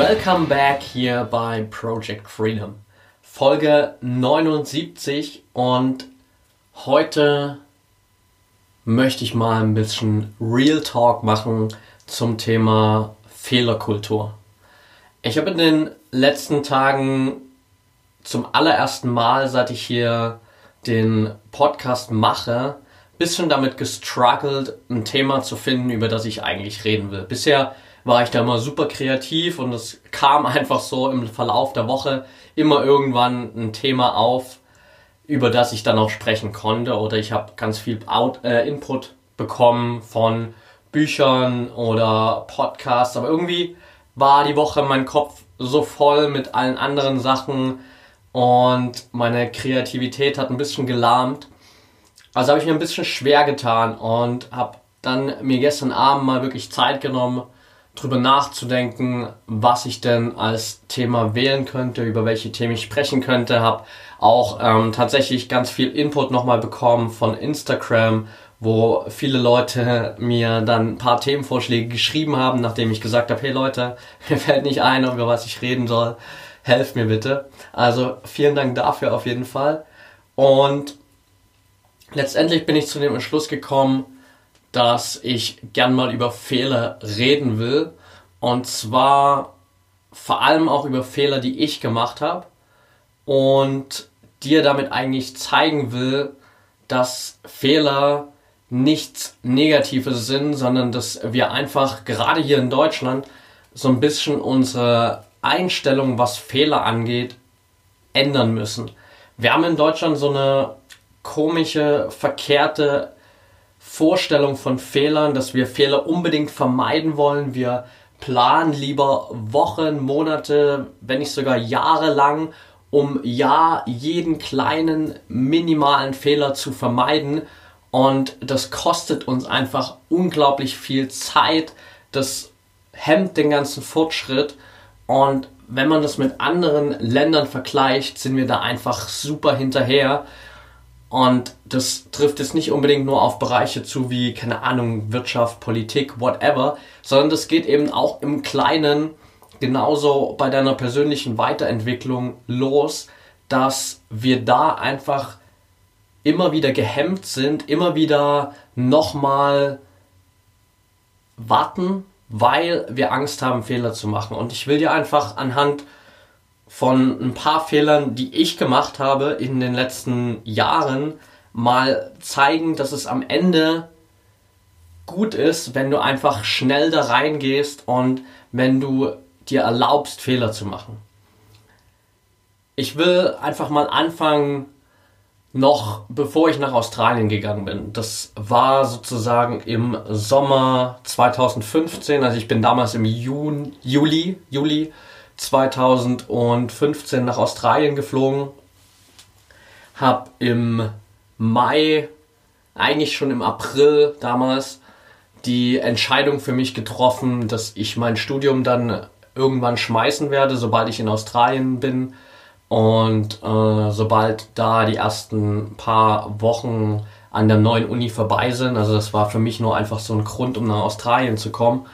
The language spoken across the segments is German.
Welcome back hier bei Project Freedom. Folge 79 und heute möchte ich mal ein bisschen Real Talk machen zum Thema Fehlerkultur. Ich habe in den letzten Tagen zum allerersten Mal, seit ich hier den Podcast mache, bisschen damit gestruggelt, ein Thema zu finden, über das ich eigentlich reden will. Bisher war ich da immer super kreativ und es kam einfach so im Verlauf der Woche immer irgendwann ein Thema auf, über das ich dann auch sprechen konnte oder ich habe ganz viel Out, äh, Input bekommen von Büchern oder Podcasts, aber irgendwie war die Woche mein Kopf so voll mit allen anderen Sachen und meine Kreativität hat ein bisschen gelahmt. Also habe ich mir ein bisschen schwer getan und habe dann mir gestern Abend mal wirklich Zeit genommen, drüber nachzudenken, was ich denn als Thema wählen könnte, über welche Themen ich sprechen könnte. Habe auch ähm, tatsächlich ganz viel Input nochmal bekommen von Instagram, wo viele Leute mir dann ein paar Themenvorschläge geschrieben haben, nachdem ich gesagt habe, hey Leute, mir fällt nicht ein, über was ich reden soll. Helft mir bitte. Also vielen Dank dafür auf jeden Fall. Und letztendlich bin ich zu dem Entschluss gekommen, dass ich gern mal über Fehler reden will. Und zwar vor allem auch über Fehler, die ich gemacht habe. Und dir damit eigentlich zeigen will, dass Fehler nichts Negatives sind, sondern dass wir einfach gerade hier in Deutschland so ein bisschen unsere Einstellung, was Fehler angeht, ändern müssen. Wir haben in Deutschland so eine komische, verkehrte Vorstellung von Fehlern, dass wir Fehler unbedingt vermeiden wollen. Wir planen lieber Wochen, Monate, wenn nicht sogar Jahre lang, um ja jeden kleinen minimalen Fehler zu vermeiden. Und das kostet uns einfach unglaublich viel Zeit. Das hemmt den ganzen Fortschritt. Und wenn man das mit anderen Ländern vergleicht, sind wir da einfach super hinterher. Und das trifft jetzt nicht unbedingt nur auf Bereiche zu wie, keine Ahnung, Wirtschaft, Politik, whatever, sondern das geht eben auch im Kleinen genauso bei deiner persönlichen Weiterentwicklung los, dass wir da einfach immer wieder gehemmt sind, immer wieder nochmal warten, weil wir Angst haben, Fehler zu machen. Und ich will dir einfach anhand von ein paar Fehlern, die ich gemacht habe in den letzten Jahren, mal zeigen, dass es am Ende gut ist, wenn du einfach schnell da reingehst und wenn du dir erlaubst, Fehler zu machen. Ich will einfach mal anfangen, noch bevor ich nach Australien gegangen bin. Das war sozusagen im Sommer 2015, also ich bin damals im Juni, Juli, Juli 2015 nach Australien geflogen, habe im Mai, eigentlich schon im April damals, die Entscheidung für mich getroffen, dass ich mein Studium dann irgendwann schmeißen werde, sobald ich in Australien bin und äh, sobald da die ersten paar Wochen an der neuen Uni vorbei sind. Also das war für mich nur einfach so ein Grund, um nach Australien zu kommen.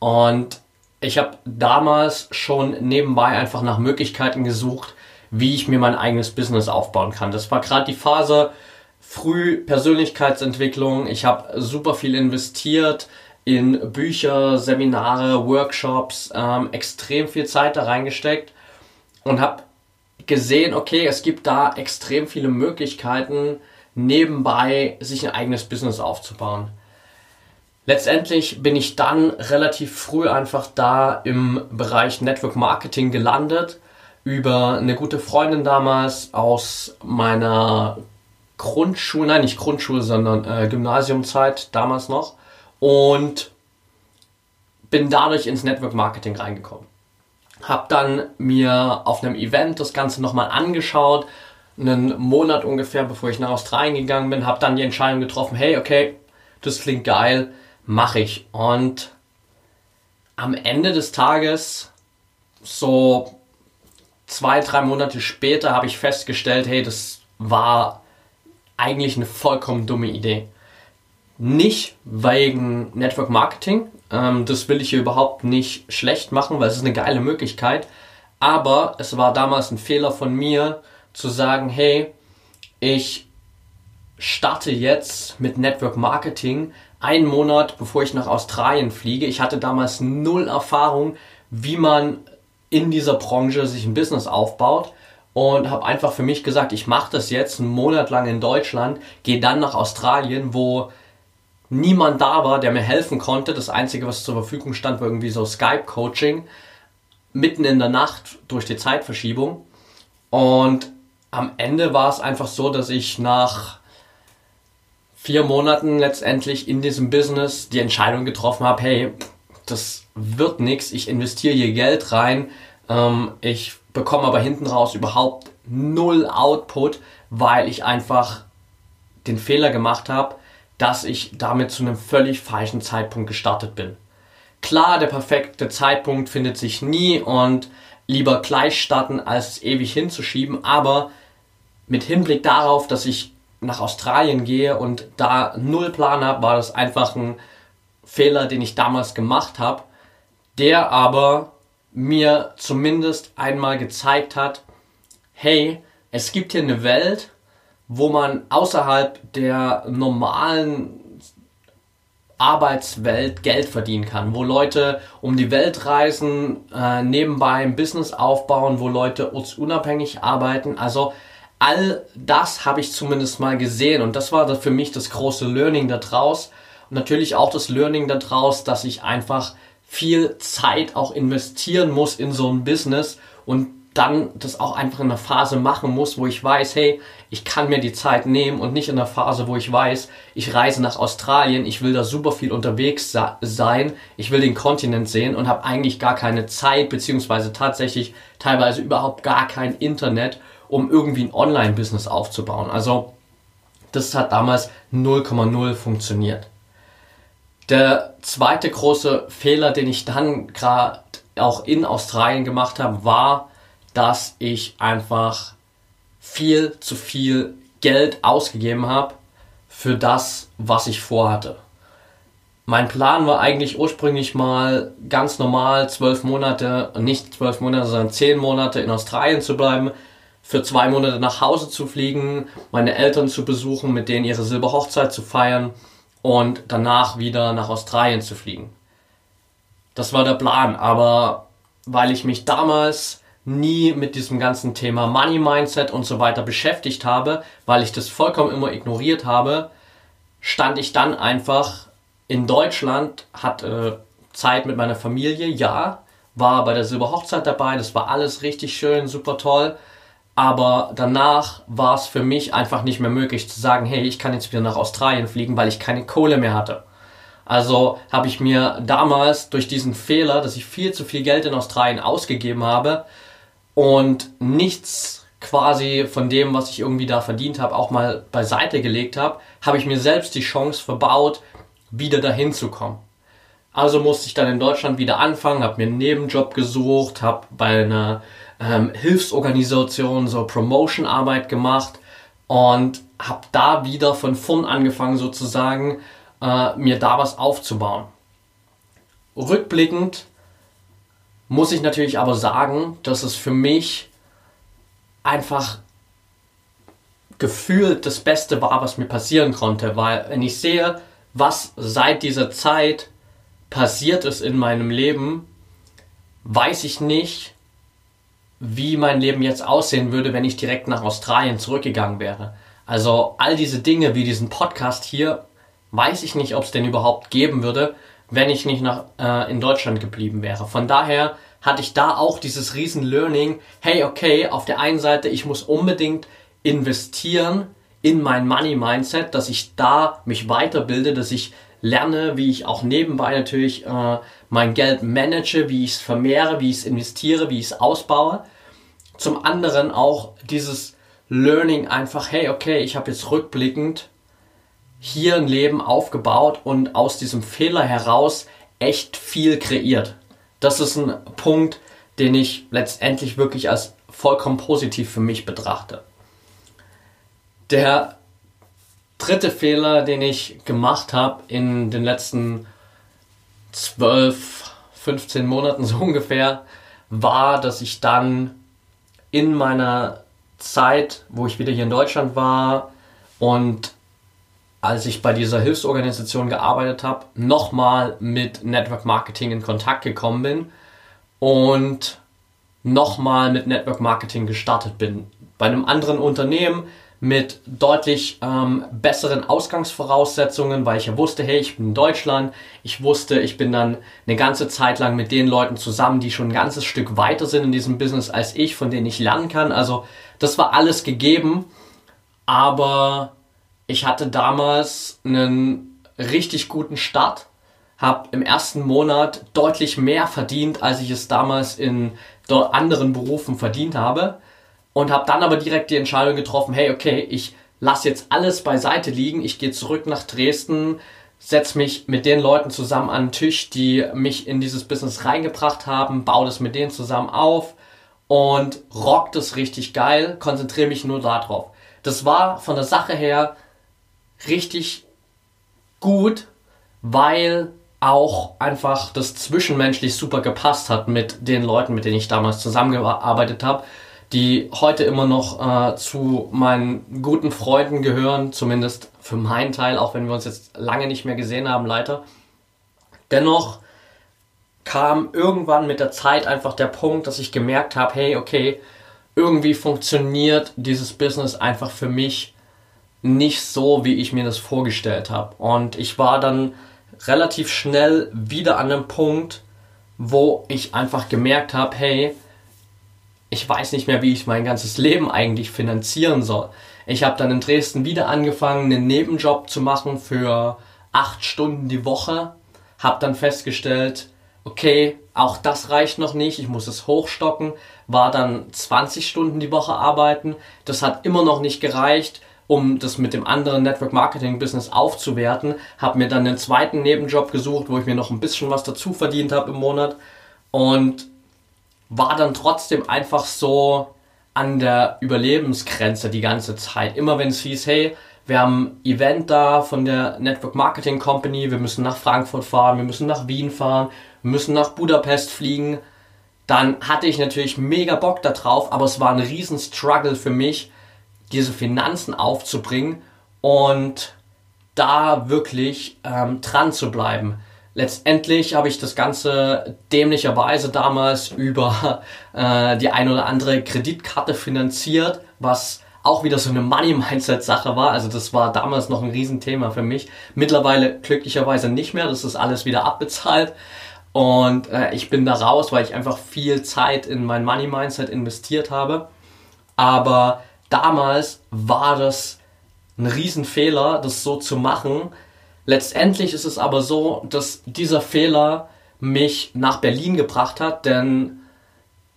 Und ich habe damals schon nebenbei einfach nach Möglichkeiten gesucht, wie ich mir mein eigenes Business aufbauen kann. Das war gerade die Phase früh Persönlichkeitsentwicklung. Ich habe super viel investiert in Bücher, Seminare, Workshops, ähm, extrem viel Zeit da reingesteckt und habe gesehen, okay, es gibt da extrem viele Möglichkeiten, nebenbei sich ein eigenes Business aufzubauen. Letztendlich bin ich dann relativ früh einfach da im Bereich Network Marketing gelandet über eine gute Freundin damals aus meiner Grundschule, nein, nicht Grundschule, sondern äh, Gymnasiumzeit damals noch und bin dadurch ins Network Marketing reingekommen. Habe dann mir auf einem Event das Ganze nochmal angeschaut, einen Monat ungefähr, bevor ich nach Australien gegangen bin, habe dann die Entscheidung getroffen, hey, okay, das klingt geil, mache ich. Und am Ende des Tages, so zwei, drei Monate später, habe ich festgestellt, hey, das war eigentlich eine vollkommen dumme Idee. Nicht wegen Network Marketing, ähm, das will ich hier überhaupt nicht schlecht machen, weil es ist eine geile Möglichkeit. Aber es war damals ein Fehler von mir, zu sagen, hey, ich starte jetzt mit Network Marketing einen Monat bevor ich nach Australien fliege. Ich hatte damals null Erfahrung, wie man in dieser Branche sich ein Business aufbaut und habe einfach für mich gesagt, ich mache das jetzt einen Monat lang in Deutschland, gehe dann nach Australien, wo niemand da war, der mir helfen konnte. Das Einzige, was zur Verfügung stand, war irgendwie so Skype-Coaching, mitten in der Nacht durch die Zeitverschiebung. Und am Ende war es einfach so, dass ich nach vier Monaten letztendlich in diesem Business die Entscheidung getroffen habe, hey, das wird nichts, ich investiere hier Geld rein, ähm, ich bekomme aber hinten raus überhaupt null Output, weil ich einfach den Fehler gemacht habe, dass ich damit zu einem völlig falschen Zeitpunkt gestartet bin. Klar, der perfekte Zeitpunkt findet sich nie und lieber gleich starten, als ewig hinzuschieben, aber mit Hinblick darauf, dass ich nach Australien gehe und da null Plan habe, war das einfach ein Fehler, den ich damals gemacht habe, der aber mir zumindest einmal gezeigt hat, hey, es gibt hier eine Welt, wo man außerhalb der normalen Arbeitswelt Geld verdienen kann, wo Leute um die Welt reisen, äh, nebenbei ein Business aufbauen, wo Leute ortsunabhängig arbeiten. Also all das habe ich zumindest mal gesehen und das war für mich das große Learning daraus. Und natürlich auch das Learning daraus, dass ich einfach viel Zeit auch investieren muss in so ein Business und dann das auch einfach in einer Phase machen muss, wo ich weiß, hey, ich kann mir die Zeit nehmen und nicht in einer Phase, wo ich weiß, ich reise nach Australien, ich will da super viel unterwegs sein, ich will den Kontinent sehen und habe eigentlich gar keine Zeit, beziehungsweise tatsächlich teilweise überhaupt gar kein Internet, um irgendwie ein Online-Business aufzubauen. Also das hat damals 0,0 funktioniert. Der zweite große Fehler, den ich dann gerade auch in Australien gemacht habe, war, dass ich einfach viel zu viel Geld ausgegeben habe für das, was ich vorhatte. Mein Plan war eigentlich ursprünglich mal ganz normal zwölf Monate, nicht zwölf Monate, sondern zehn Monate in Australien zu bleiben, für zwei Monate nach Hause zu fliegen, meine Eltern zu besuchen, mit denen ihre Silberhochzeit zu feiern und danach wieder nach Australien zu fliegen. Das war der Plan, aber weil ich mich damals nie mit diesem ganzen Thema Money Mindset und so weiter beschäftigt habe, weil ich das vollkommen immer ignoriert habe, stand ich dann einfach in Deutschland, hatte Zeit mit meiner Familie, ja, war bei der Silberhochzeit dabei, das war alles richtig schön, super toll, aber danach war es für mich einfach nicht mehr möglich zu sagen, hey, ich kann jetzt wieder nach Australien fliegen, weil ich keine Kohle mehr hatte. Also habe ich mir damals durch diesen Fehler, dass ich viel zu viel Geld in Australien ausgegeben habe und nichts quasi von dem, was ich irgendwie da verdient habe, auch mal beiseite gelegt habe, habe ich mir selbst die Chance verbaut, wieder dahin zu kommen. Also musste ich dann in Deutschland wieder anfangen, habe mir einen Nebenjob gesucht, habe bei einer ähm, Hilfsorganisationen, so Promotion-Arbeit gemacht und habe da wieder von vorn angefangen sozusagen, äh, mir da was aufzubauen. Rückblickend muss ich natürlich aber sagen, dass es für mich einfach gefühlt das Beste war, was mir passieren konnte, weil wenn ich sehe, was seit dieser Zeit passiert ist in meinem Leben, weiß ich nicht, wie mein Leben jetzt aussehen würde, wenn ich direkt nach Australien zurückgegangen wäre. Also all diese Dinge wie diesen Podcast hier, weiß ich nicht, ob es den überhaupt geben würde, wenn ich nicht nach, äh, in Deutschland geblieben wäre. Von daher hatte ich da auch dieses riesen Learning, hey, okay, auf der einen Seite, ich muss unbedingt investieren in mein Money Mindset, dass ich da mich weiterbilde, dass ich lerne, wie ich auch nebenbei natürlich äh, mein Geld manage, wie ich es vermehre, wie ich es investiere, wie ich es ausbaue. Zum anderen auch dieses Learning einfach, hey, okay, ich habe jetzt rückblickend hier ein Leben aufgebaut und aus diesem Fehler heraus echt viel kreiert. Das ist ein Punkt, den ich letztendlich wirklich als vollkommen positiv für mich betrachte. Der dritte Fehler, den ich gemacht habe in den letzten 12, 15 Monaten so ungefähr, war, dass ich dann in meiner Zeit, wo ich wieder hier in Deutschland war und als ich bei dieser Hilfsorganisation gearbeitet habe, nochmal mit Network Marketing in Kontakt gekommen bin und nochmal mit Network Marketing gestartet bin. Bei einem anderen Unternehmen mit deutlich ähm, besseren Ausgangsvoraussetzungen, weil ich ja wusste, hey, ich bin in Deutschland. Ich wusste, ich bin dann eine ganze Zeit lang mit den Leuten zusammen, die schon ein ganzes Stück weiter sind in diesem Business als ich, von denen ich lernen kann. Also das war alles gegeben, aber ich hatte damals einen richtig guten Start, habe im ersten Monat deutlich mehr verdient, als ich es damals in anderen Berufen verdient habe und habe dann aber direkt die Entscheidung getroffen, hey, okay, ich lasse jetzt alles beiseite liegen, ich gehe zurück nach Dresden, setze mich mit den Leuten zusammen an den Tisch, die mich in dieses Business reingebracht haben, baue das mit denen zusammen auf und rock das richtig geil, konzentriere mich nur darauf. Das war von der Sache her richtig gut, weil auch einfach das zwischenmenschlich super gepasst hat mit den Leuten, mit denen ich damals zusammengearbeitet habe, die heute immer noch äh, zu meinen guten Freunden gehören, zumindest für meinen Teil, auch wenn wir uns jetzt lange nicht mehr gesehen haben, leider. Dennoch kam irgendwann mit der Zeit einfach der Punkt, dass ich gemerkt habe, hey, okay, irgendwie funktioniert dieses Business einfach für mich nicht so, wie ich mir das vorgestellt habe. Und ich war dann relativ schnell wieder an einem Punkt, wo ich einfach gemerkt habe, hey, ich weiß nicht mehr, wie ich mein ganzes Leben eigentlich finanzieren soll. Ich habe dann in Dresden wieder angefangen, einen Nebenjob zu machen für acht Stunden die Woche. Habe dann festgestellt, okay, auch das reicht noch nicht, ich muss es hochstocken. War dann 20 Stunden die Woche arbeiten. Das hat immer noch nicht gereicht um das mit dem anderen Network Marketing Business aufzuwerten, habe mir dann einen zweiten Nebenjob gesucht, wo ich mir noch ein bisschen was dazu verdient habe im Monat und war dann trotzdem einfach so an der Überlebensgrenze die ganze Zeit. Immer wenn es hieß, hey, wir haben ein Event da von der Network Marketing Company, wir müssen nach Frankfurt fahren, wir müssen nach Wien fahren, wir müssen nach Budapest fliegen, dann hatte ich natürlich mega Bock darauf, aber es war ein riesen Struggle für mich, diese Finanzen aufzubringen und da wirklich ähm, dran zu bleiben. Letztendlich habe ich das Ganze dämlicherweise damals über äh, die ein oder andere Kreditkarte finanziert, was auch wieder so eine Money-Mindset-Sache war. Also das war damals noch ein Riesenthema für mich. Mittlerweile glücklicherweise nicht mehr. Das ist alles wieder abbezahlt. Und äh, ich bin da raus, weil ich einfach viel Zeit in mein Money-Mindset investiert habe. Aber damals war das ein Riesenfehler, das so zu machen. Letztendlich ist es aber so, dass dieser Fehler mich nach Berlin gebracht hat, denn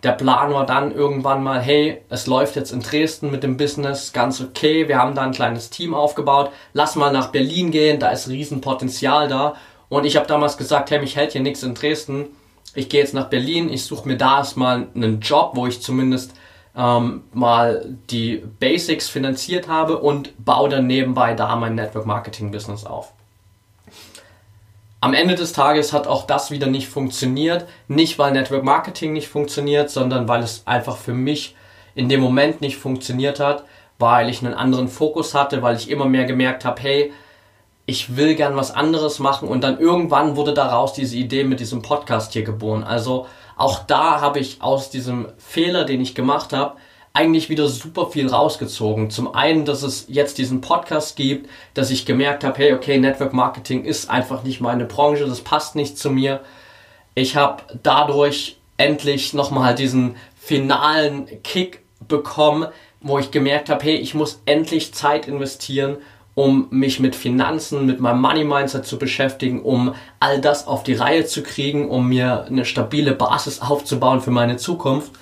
der Plan war dann irgendwann mal, hey, es läuft jetzt in Dresden mit dem Business ganz okay, wir haben da ein kleines Team aufgebaut, lass mal nach Berlin gehen, da ist Riesenpotenzial da. Und ich habe damals gesagt, hey, mich hält hier nichts in Dresden, ich gehe jetzt nach Berlin, ich suche mir da erstmal einen Job, wo ich zumindest ähm, mal die Basics finanziert habe und baue dann nebenbei da mein Network Marketing Business auf. Am Ende des Tages hat auch das wieder nicht funktioniert. Nicht weil Network Marketing nicht funktioniert, sondern weil es einfach für mich in dem Moment nicht funktioniert hat, weil ich einen anderen Fokus hatte, weil ich immer mehr gemerkt habe, hey, ich will gern was anderes machen und dann irgendwann wurde daraus diese Idee mit diesem Podcast hier geboren. Also auch da habe ich aus diesem Fehler, den ich gemacht habe, eigentlich wieder super viel rausgezogen. Zum einen, dass es jetzt diesen Podcast gibt, dass ich gemerkt habe, hey, okay, Network Marketing ist einfach nicht meine Branche, das passt nicht zu mir. Ich habe dadurch endlich nochmal diesen finalen Kick bekommen, wo ich gemerkt habe, hey, ich muss endlich Zeit investieren, um mich mit Finanzen, mit meinem Money Mindset zu beschäftigen, um all das auf die Reihe zu kriegen, um mir eine stabile Basis aufzubauen für meine Zukunft.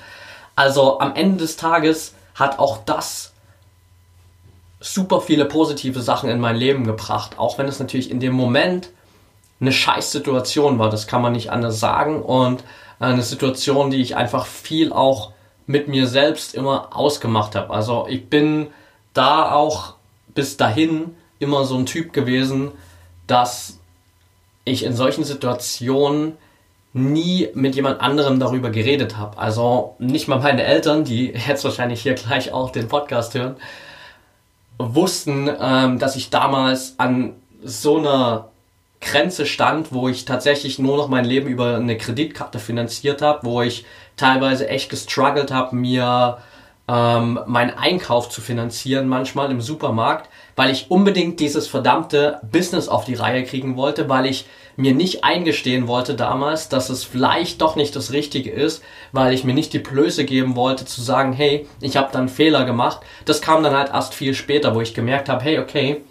Also am Ende des Tages hat auch das super viele positive Sachen in mein Leben gebracht, auch wenn es natürlich in dem Moment eine scheiß Situation war, das kann man nicht anders sagen und eine Situation, die ich einfach viel auch mit mir selbst immer ausgemacht habe. Also ich bin da auch bis dahin immer so ein Typ gewesen, dass ich in solchen Situationen nie mit jemand anderem darüber geredet habe. Also nicht mal meine Eltern, die jetzt wahrscheinlich hier gleich auch den Podcast hören, wussten, ähm, dass ich damals an so einer Grenze stand, wo ich tatsächlich nur noch mein Leben über eine Kreditkarte finanziert habe, wo ich teilweise echt gestruggelt habe, mir ähm, meinen Einkauf zu finanzieren, manchmal im Supermarkt, weil ich unbedingt dieses verdammte Business auf die Reihe kriegen wollte, weil ich mir nicht eingestehen wollte damals, dass es vielleicht doch nicht das Richtige ist, weil ich mir nicht die Blöße geben wollte zu sagen, hey, ich habe dann Fehler gemacht. Das kam dann halt erst viel später, wo ich gemerkt habe, hey, okay,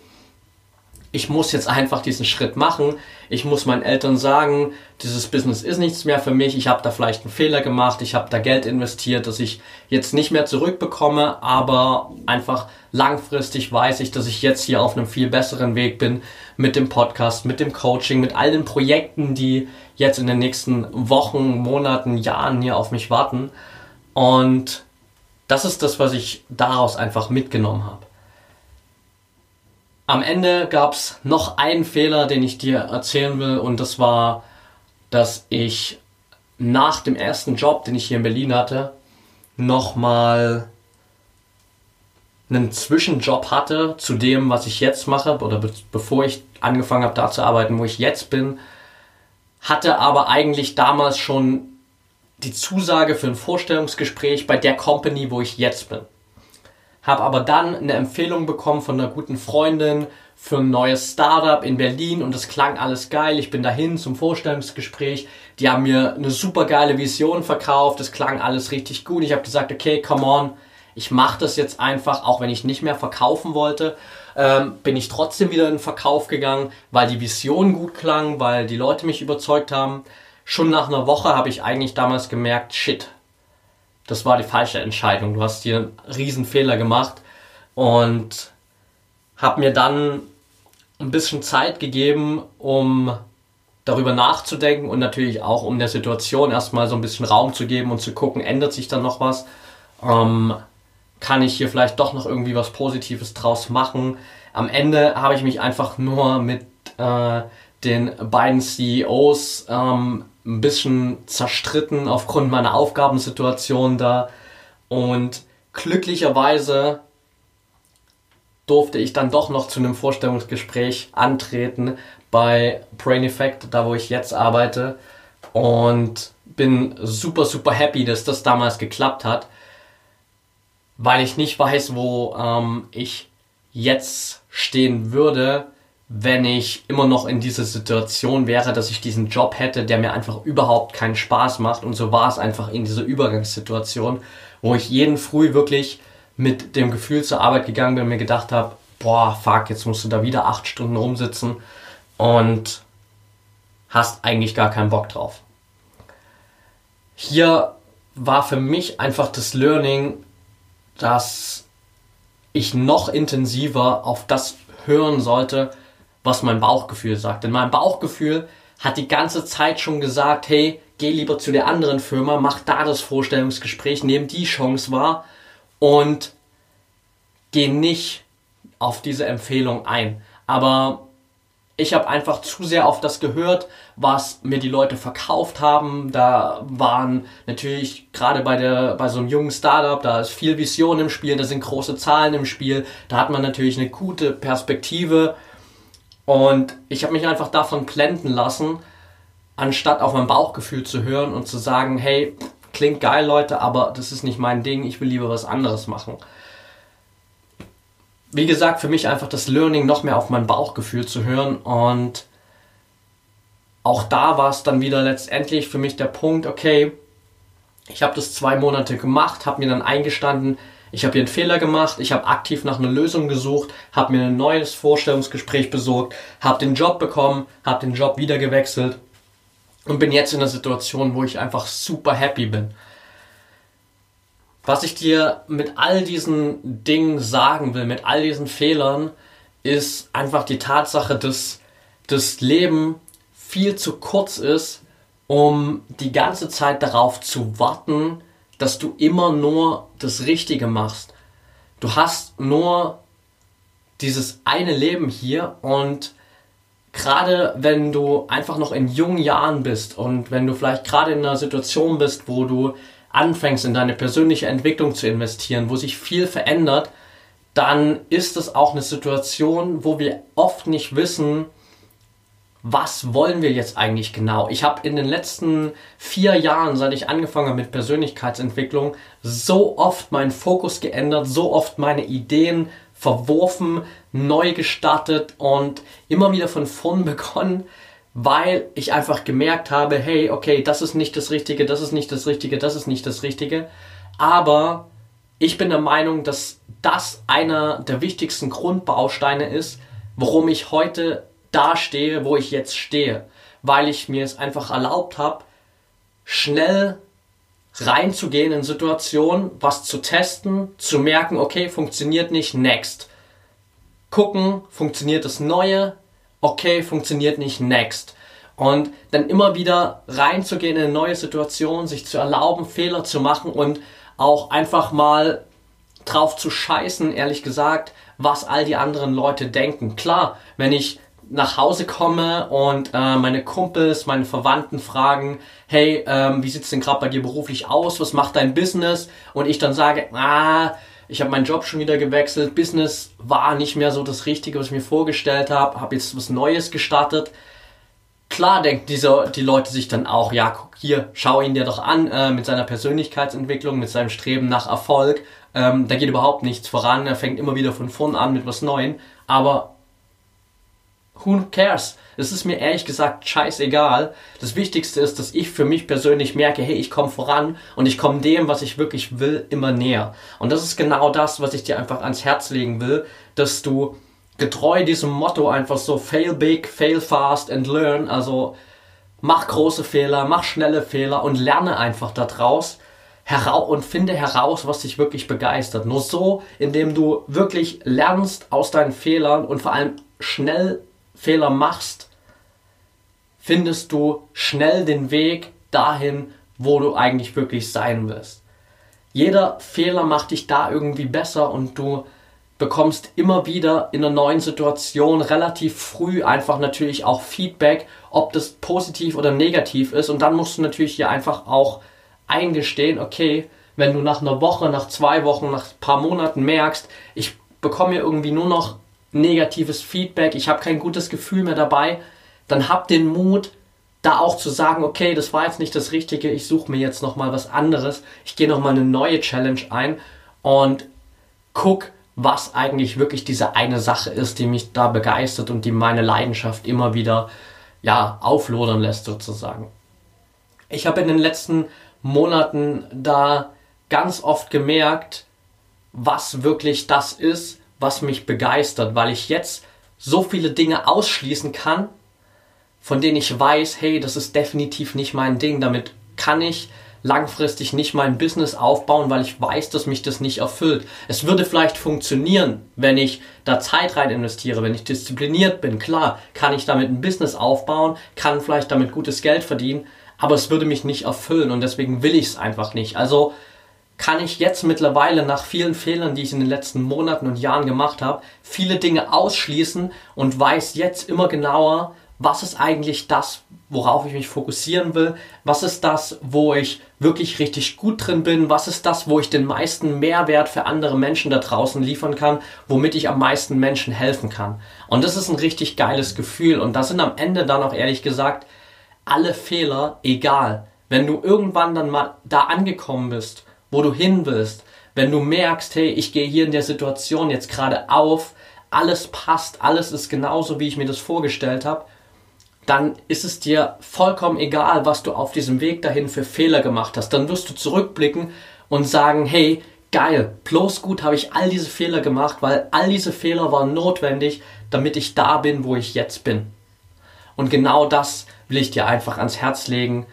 ich muss jetzt einfach diesen Schritt machen. Ich muss meinen Eltern sagen, dieses Business ist nichts mehr für mich. Ich habe da vielleicht einen Fehler gemacht. Ich habe da Geld investiert, das ich jetzt nicht mehr zurückbekomme. Aber einfach langfristig weiß ich, dass ich jetzt hier auf einem viel besseren Weg bin mit dem Podcast, mit dem Coaching, mit all den Projekten, die jetzt in den nächsten Wochen, Monaten, Jahren hier auf mich warten. Und das ist das, was ich daraus einfach mitgenommen habe. Am Ende gab es noch einen Fehler, den ich dir erzählen will, und das war, dass ich nach dem ersten Job, den ich hier in Berlin hatte, nochmal einen Zwischenjob hatte zu dem, was ich jetzt mache, oder be bevor ich angefangen habe, da zu arbeiten, wo ich jetzt bin, hatte aber eigentlich damals schon die Zusage für ein Vorstellungsgespräch bei der Company, wo ich jetzt bin habe aber dann eine Empfehlung bekommen von einer guten Freundin für ein neues Startup in Berlin und das klang alles geil. Ich bin dahin zum Vorstellungsgespräch. Die haben mir eine super geile Vision verkauft. Das klang alles richtig gut. Ich habe gesagt, okay, come on, ich mache das jetzt einfach, auch wenn ich nicht mehr verkaufen wollte. Ähm, bin ich trotzdem wieder in den Verkauf gegangen, weil die Vision gut klang, weil die Leute mich überzeugt haben. Schon nach einer Woche habe ich eigentlich damals gemerkt, shit, das war die falsche Entscheidung. Du hast dir einen riesen Fehler gemacht und habe mir dann ein bisschen Zeit gegeben, um darüber nachzudenken und natürlich auch um der Situation erstmal so ein bisschen Raum zu geben und zu gucken, ändert sich dann noch was? Ähm, kann ich hier vielleicht doch noch irgendwie was Positives draus machen? Am Ende habe ich mich einfach nur mit äh, den beiden CEOs ähm, ein bisschen zerstritten aufgrund meiner Aufgabensituation da. Und glücklicherweise durfte ich dann doch noch zu einem Vorstellungsgespräch antreten bei Brain Effect, da wo ich jetzt arbeite. Und bin super, super happy, dass das damals geklappt hat, weil ich nicht weiß, wo ähm, ich jetzt stehen würde, wenn ich immer noch in dieser Situation wäre, dass ich diesen Job hätte, der mir einfach überhaupt keinen Spaß macht. Und so war es einfach in dieser Übergangssituation, wo ich jeden Früh wirklich mit dem Gefühl zur Arbeit gegangen bin und mir gedacht habe, boah, fuck, jetzt musst du da wieder acht Stunden rumsitzen und hast eigentlich gar keinen Bock drauf. Hier war für mich einfach das Learning, dass ich noch intensiver auf das hören sollte, was mein Bauchgefühl sagt. Denn mein Bauchgefühl hat die ganze Zeit schon gesagt, hey, geh lieber zu der anderen Firma, mach da das Vorstellungsgespräch, nimm die Chance wahr und geh nicht auf diese Empfehlung ein. Aber ich habe einfach zu sehr auf das gehört, was mir die Leute verkauft haben. Da waren natürlich gerade bei der bei so einem jungen Startup, da ist viel Vision im Spiel, da sind große Zahlen im Spiel, da hat man natürlich eine gute Perspektive und ich habe mich einfach davon blenden lassen, anstatt auf mein Bauchgefühl zu hören und zu sagen, hey, klingt geil, Leute, aber das ist nicht mein Ding, ich will lieber was anderes machen. Wie gesagt, für mich einfach das Learning noch mehr auf mein Bauchgefühl zu hören und auch da war es dann wieder letztendlich für mich der Punkt, okay, ich habe das zwei Monate gemacht, habe mir dann eingestanden, ich habe hier einen Fehler gemacht, ich habe aktiv nach einer Lösung gesucht, habe mir ein neues Vorstellungsgespräch besorgt, habe den Job bekommen, habe den Job wieder gewechselt und bin jetzt in einer Situation, wo ich einfach super happy bin. Was ich dir mit all diesen Dingen sagen will, mit all diesen Fehlern, ist einfach die Tatsache, dass das Leben viel zu kurz ist, um die ganze Zeit darauf zu warten, dass du immer nur das Richtige machst. Du hast nur dieses eine Leben hier und gerade wenn du einfach noch in jungen Jahren bist und wenn du vielleicht gerade in einer Situation bist, wo du anfängst in deine persönliche Entwicklung zu investieren, wo sich viel verändert, dann ist es auch eine Situation, wo wir oft nicht wissen, was wollen wir jetzt eigentlich genau? Ich habe in den letzten vier Jahren, seit ich angefangen habe mit Persönlichkeitsentwicklung, so oft meinen Fokus geändert, so oft meine Ideen verworfen, neu gestartet und immer wieder von vorn begonnen, weil ich einfach gemerkt habe, hey, okay, das ist nicht das Richtige, das ist nicht das Richtige, das ist nicht das Richtige. Aber ich bin der Meinung, dass das einer der wichtigsten Grundbausteine ist, warum ich heute da stehe, wo ich jetzt stehe, weil ich mir es einfach erlaubt habe, schnell reinzugehen in Situationen, was zu testen, zu merken, okay, funktioniert nicht, next. Gucken, funktioniert das Neue, okay, funktioniert nicht, next. Und dann immer wieder reinzugehen in eine neue Situation, sich zu erlauben, Fehler zu machen und auch einfach mal drauf zu scheißen, ehrlich gesagt, was all die anderen Leute denken. Klar, wenn ich nach Hause komme und äh, meine Kumpels, meine Verwandten fragen, hey, ähm, wie sieht's denn gerade bei dir beruflich aus? Was macht dein Business? Und ich dann sage, ah, ich habe meinen Job schon wieder gewechselt, Business war nicht mehr so das Richtige, was ich mir vorgestellt habe, habe jetzt was Neues gestartet. Klar denken diese, die Leute sich dann auch, ja, guck hier, schau ihn dir doch an äh, mit seiner Persönlichkeitsentwicklung, mit seinem Streben nach Erfolg. Ähm, da geht überhaupt nichts voran, er fängt immer wieder von vorn an mit was Neuem. Aber who cares? Es ist mir ehrlich gesagt scheißegal. Das Wichtigste ist, dass ich für mich persönlich merke, hey, ich komme voran und ich komme dem, was ich wirklich will, immer näher. Und das ist genau das, was ich dir einfach ans Herz legen will, dass du getreu diesem Motto einfach so fail big, fail fast and learn, also mach große Fehler, mach schnelle Fehler und lerne einfach daraus herau und finde heraus, was dich wirklich begeistert. Nur so, indem du wirklich lernst aus deinen Fehlern und vor allem schnell Fehler machst, findest du schnell den Weg dahin, wo du eigentlich wirklich sein willst. Jeder Fehler macht dich da irgendwie besser und du bekommst immer wieder in einer neuen Situation relativ früh einfach natürlich auch Feedback, ob das positiv oder negativ ist. Und dann musst du natürlich hier einfach auch eingestehen, okay, wenn du nach einer Woche, nach zwei Wochen, nach ein paar Monaten merkst, ich bekomme irgendwie nur noch negatives Feedback, ich habe kein gutes Gefühl mehr dabei, dann hab den Mut, da auch zu sagen, okay, das war jetzt nicht das Richtige, ich suche mir jetzt nochmal was anderes, ich gehe nochmal eine neue Challenge ein und guck, was eigentlich wirklich diese eine Sache ist, die mich da begeistert und die meine Leidenschaft immer wieder ja, auflodern lässt sozusagen. Ich habe in den letzten Monaten da ganz oft gemerkt, was wirklich das ist, was mich begeistert, weil ich jetzt so viele Dinge ausschließen kann, von denen ich weiß, hey, das ist definitiv nicht mein Ding. Damit kann ich langfristig nicht mein Business aufbauen, weil ich weiß, dass mich das nicht erfüllt. Es würde vielleicht funktionieren, wenn ich da Zeit rein investiere, wenn ich diszipliniert bin. Klar, kann ich damit ein Business aufbauen, kann vielleicht damit gutes Geld verdienen, aber es würde mich nicht erfüllen und deswegen will ich es einfach nicht. Also kann ich jetzt mittlerweile nach vielen Fehlern, die ich in den letzten Monaten und Jahren gemacht habe, viele Dinge ausschließen und weiß jetzt immer genauer, was ist eigentlich das, worauf ich mich fokussieren will, was ist das, wo ich wirklich richtig gut drin bin, was ist das, wo ich den meisten Mehrwert für andere Menschen da draußen liefern kann, womit ich am meisten Menschen helfen kann. Und das ist ein richtig geiles Gefühl und da sind am Ende dann auch ehrlich gesagt alle Fehler egal. Wenn du irgendwann dann mal da angekommen bist wo du hin willst, wenn du merkst, hey, ich gehe hier in der Situation jetzt gerade auf, alles passt, alles ist genauso, wie ich mir das vorgestellt habe, dann ist es dir vollkommen egal, was du auf diesem Weg dahin für Fehler gemacht hast. Dann wirst du zurückblicken und sagen, hey, geil, bloß gut habe ich all diese Fehler gemacht, weil all diese Fehler waren notwendig, damit ich da bin, wo ich jetzt bin. Und genau das will ich dir einfach ans Herz legen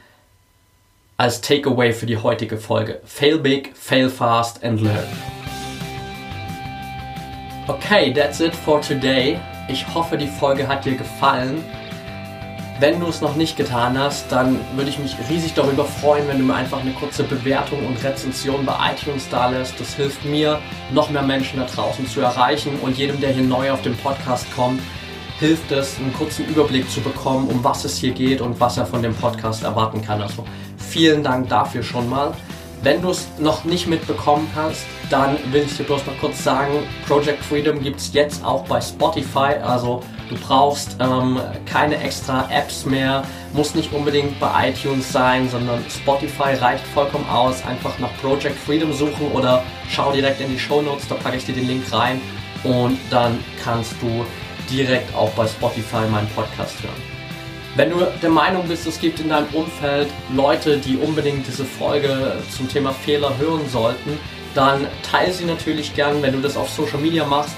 als Takeaway für die heutige Folge. Fail big, fail fast and learn. Okay, that's it for today. Ich hoffe, die Folge hat dir gefallen. Wenn du es noch nicht getan hast, dann würde ich mich riesig darüber freuen, wenn du mir einfach eine kurze Bewertung und Rezension bei iTunes da lässt. Das hilft mir, noch mehr Menschen da draußen zu erreichen und jedem, der hier neu auf den Podcast kommt, hilft es, einen kurzen Überblick zu bekommen, um was es hier geht und was er von dem Podcast erwarten kann. Also vielen Dank dafür schon mal. Wenn du es noch nicht mitbekommen hast, dann will ich dir bloß noch kurz sagen, Project Freedom gibt es jetzt auch bei Spotify. Also du brauchst ähm, keine extra Apps mehr, muss nicht unbedingt bei iTunes sein, sondern Spotify reicht vollkommen aus. Einfach nach Project Freedom suchen oder schau direkt in die Show Notes, da packe ich dir den Link rein und dann kannst du direkt auch bei Spotify meinen Podcast hören. Wenn du der Meinung bist, es gibt in deinem Umfeld Leute, die unbedingt diese Folge zum Thema Fehler hören sollten, dann teile sie natürlich gern, wenn du das auf Social Media machst.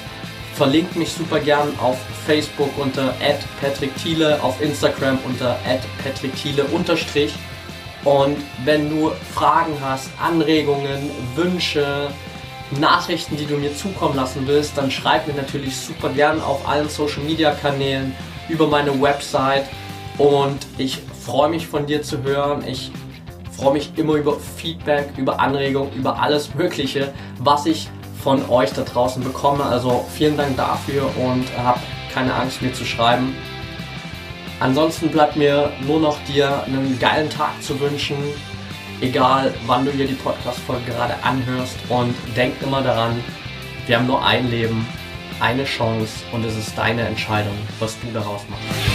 Verlink mich super gern auf Facebook unter @patrickthiele, auf Instagram unter @patrickthiele unterstrich. Und wenn du Fragen hast, Anregungen, Wünsche, Nachrichten, die du mir zukommen lassen willst, dann schreib mir natürlich super gern auf allen Social Media Kanälen über meine Website und ich freue mich von dir zu hören. Ich freue mich immer über Feedback, über Anregungen, über alles Mögliche, was ich von euch da draußen bekomme. Also vielen Dank dafür und hab keine Angst, mir zu schreiben. Ansonsten bleibt mir nur noch dir einen geilen Tag zu wünschen, egal wann du hier die Podcast-Folge gerade anhörst. Und denk immer daran, wir haben nur ein Leben, eine Chance und es ist deine Entscheidung, was du daraus machst.